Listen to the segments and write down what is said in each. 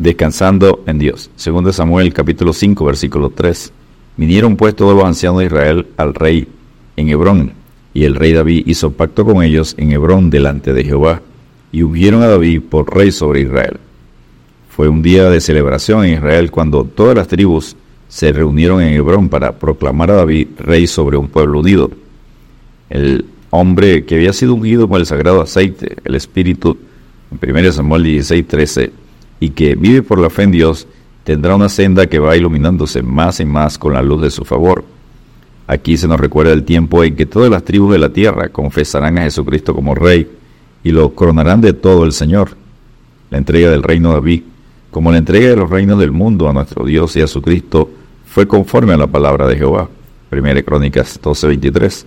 descansando en Dios. Segundo de Samuel capítulo 5 versículo 3. Vinieron pues todos los ancianos de Israel al rey en Hebrón, y el rey David hizo pacto con ellos en Hebrón delante de Jehová, y ungieron a David por rey sobre Israel. Fue un día de celebración en Israel cuando todas las tribus se reunieron en Hebrón para proclamar a David rey sobre un pueblo unido. El hombre que había sido ungido con el sagrado aceite, el Espíritu, en 1 Samuel 16, 13, y que vive por la fe en Dios, tendrá una senda que va iluminándose más y más con la luz de su favor. Aquí se nos recuerda el tiempo en que todas las tribus de la tierra confesarán a Jesucristo como Rey y lo coronarán de todo el Señor. La entrega del reino de David, como la entrega de los reinos del mundo a nuestro Dios y a su Cristo, fue conforme a la palabra de Jehová. Primera Crónicas 12:23.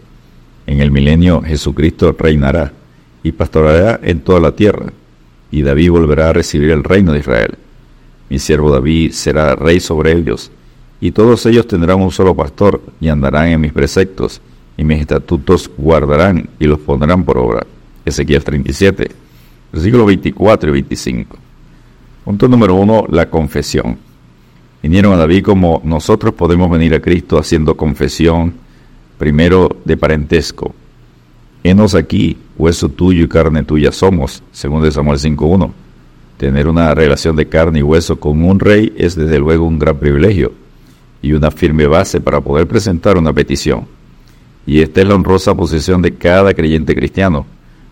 En el milenio Jesucristo reinará y pastorará en toda la tierra y David volverá a recibir el reino de Israel. Mi siervo David será rey sobre ellos, y todos ellos tendrán un solo pastor, y andarán en mis preceptos, y mis estatutos guardarán y los pondrán por obra. Ezequiel 37, versículos 24 y 25. Punto número uno, la confesión. Vinieron a David como nosotros podemos venir a Cristo haciendo confesión, primero de parentesco, Henos aquí, hueso tuyo y carne tuya somos, según de Samuel 5.1. Tener una relación de carne y hueso con un rey es desde luego un gran privilegio y una firme base para poder presentar una petición. Y esta es la honrosa posición de cada creyente cristiano,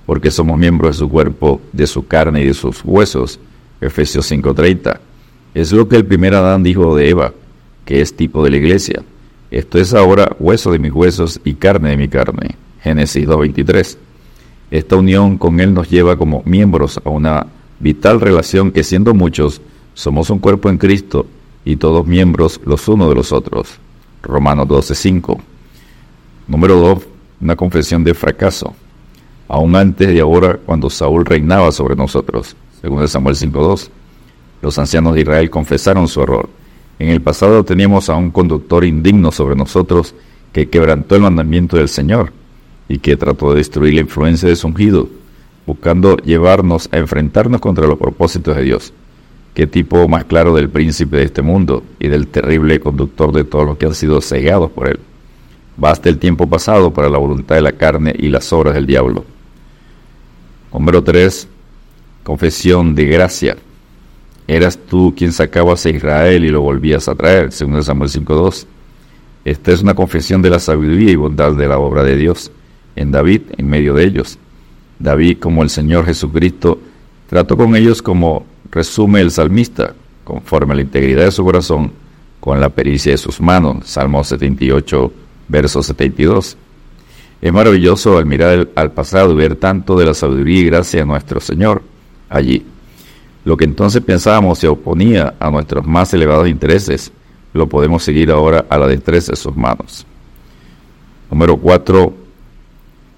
porque somos miembros de su cuerpo, de su carne y de sus huesos. Efesios 5:30. Es lo que el primer Adán dijo de Eva, que es tipo de la iglesia. Esto es ahora hueso de mis huesos y carne de mi carne. Génesis 2.23. Esta unión con Él nos lleva como miembros a una vital relación que siendo muchos, somos un cuerpo en Cristo y todos miembros los unos de los otros. Romanos 12.5. Número 2. Una confesión de fracaso. Aún antes de ahora, cuando Saúl reinaba sobre nosotros, según Samuel 5.2. Los ancianos de Israel confesaron su error. En el pasado teníamos a un conductor indigno sobre nosotros que quebrantó el mandamiento del Señor y que trató de destruir la influencia de su ungido, buscando llevarnos a enfrentarnos contra los propósitos de Dios. Qué tipo más claro del príncipe de este mundo y del terrible conductor de todos los que han sido cegados por él. Basta el tiempo pasado para la voluntad de la carne y las obras del diablo. Número 3. Confesión de gracia. Eras tú quien sacabas a Israel y lo volvías a traer, según Samuel 5.2. Esta es una confesión de la sabiduría y bondad de la obra de Dios en David en medio de ellos. David, como el Señor Jesucristo, trató con ellos como resume el salmista, conforme a la integridad de su corazón, con la pericia de sus manos. Salmo 78, verso 72. Es maravilloso al mirar al pasado y ver tanto de la sabiduría y gracia de nuestro Señor allí. Lo que entonces pensábamos se oponía a nuestros más elevados intereses, lo podemos seguir ahora a la destreza de sus manos. Número 4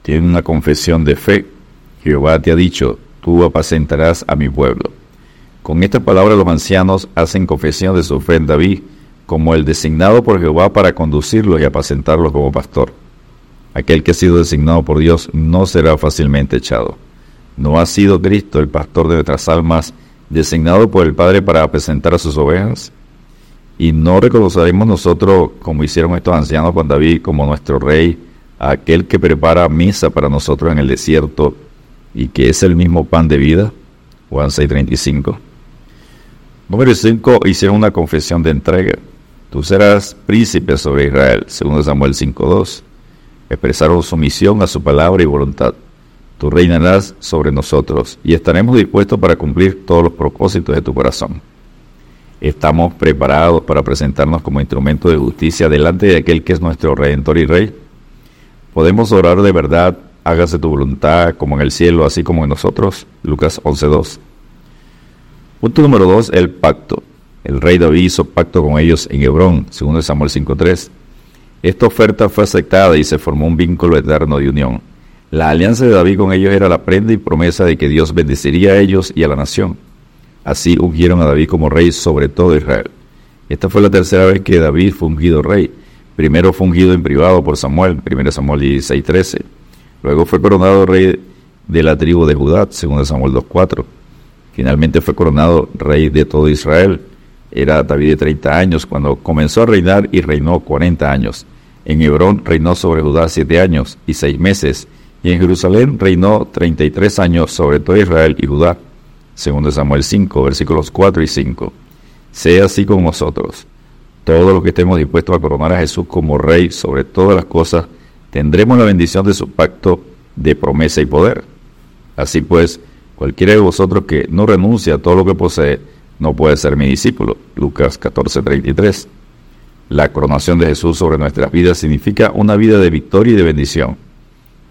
tiene una confesión de fe. Jehová te ha dicho, tú apacentarás a mi pueblo. Con esta palabra los ancianos hacen confesión de su fe en David, como el designado por Jehová para conducirlos y apacentarlos como pastor. Aquel que ha sido designado por Dios no será fácilmente echado. ¿No ha sido Cristo el pastor de nuestras almas, designado por el Padre para apacentar a sus ovejas? ¿Y no reconoceremos nosotros, como hicieron estos ancianos con David, como nuestro rey, aquel que prepara misa para nosotros en el desierto y que es el mismo pan de vida. Juan 6:35. Número 5. Hicieron una confesión de entrega. Tú serás príncipe sobre Israel, según Samuel 5:2. Expresaron sumisión a su palabra y voluntad. Tú reinarás sobre nosotros y estaremos dispuestos para cumplir todos los propósitos de tu corazón. Estamos preparados para presentarnos como instrumento de justicia delante de aquel que es nuestro redentor y rey Podemos orar de verdad, hágase tu voluntad como en el cielo, así como en nosotros. Lucas 11.2. Punto número 2, el pacto. El rey David hizo pacto con ellos en Hebrón, segundo Samuel 5.3. Esta oferta fue aceptada y se formó un vínculo eterno de unión. La alianza de David con ellos era la prenda y promesa de que Dios bendeciría a ellos y a la nación. Así ungieron a David como rey sobre todo Israel. Esta fue la tercera vez que David fue ungido rey primero fungido en privado por Samuel, 1 Samuel 16:13. Luego fue coronado rey de la tribu de Judá, 2 Samuel 2:4. Finalmente fue coronado rey de todo Israel. Era David de 30 años cuando comenzó a reinar y reinó 40 años. En Hebrón reinó sobre Judá siete años y seis meses, y en Jerusalén reinó 33 años sobre todo Israel y Judá. Segundo Samuel 5, versículos 4 y 5. Sea así con nosotros. Todos los que estemos dispuestos a coronar a Jesús como Rey sobre todas las cosas, tendremos la bendición de su pacto de promesa y poder. Así pues, cualquiera de vosotros que no renuncie a todo lo que posee, no puede ser mi discípulo. Lucas 14:33. La coronación de Jesús sobre nuestras vidas significa una vida de victoria y de bendición.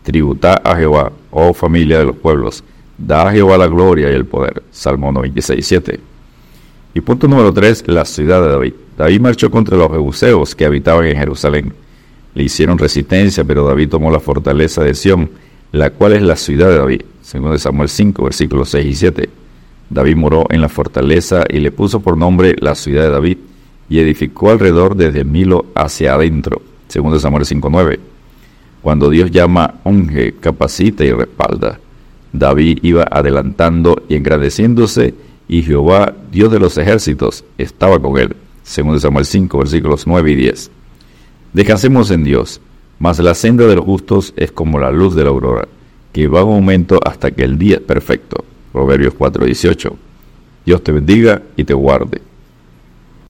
Tributa a Jehová, oh familia de los pueblos, da a Jehová la gloria y el poder. Salmo 96:7. Y punto número 3, la ciudad de David. David marchó contra los jebuseos que habitaban en Jerusalén. Le hicieron resistencia, pero David tomó la fortaleza de Sión, la cual es la ciudad de David, según Samuel 5, versículos 6 y 7. David moró en la fortaleza y le puso por nombre la ciudad de David, y edificó alrededor desde Milo hacia adentro, según Samuel 5.9. Cuando Dios llama, unge, capacita y respalda. David iba adelantando y engrandeciéndose, y Jehová, Dios de los ejércitos, estaba con él, según Samuel 5, versículos 9 y 10. Descansemos en Dios, mas la senda de los justos es como la luz de la aurora, que va en aumento hasta que el día es perfecto. Proverbios 4:18. Dios te bendiga y te guarde.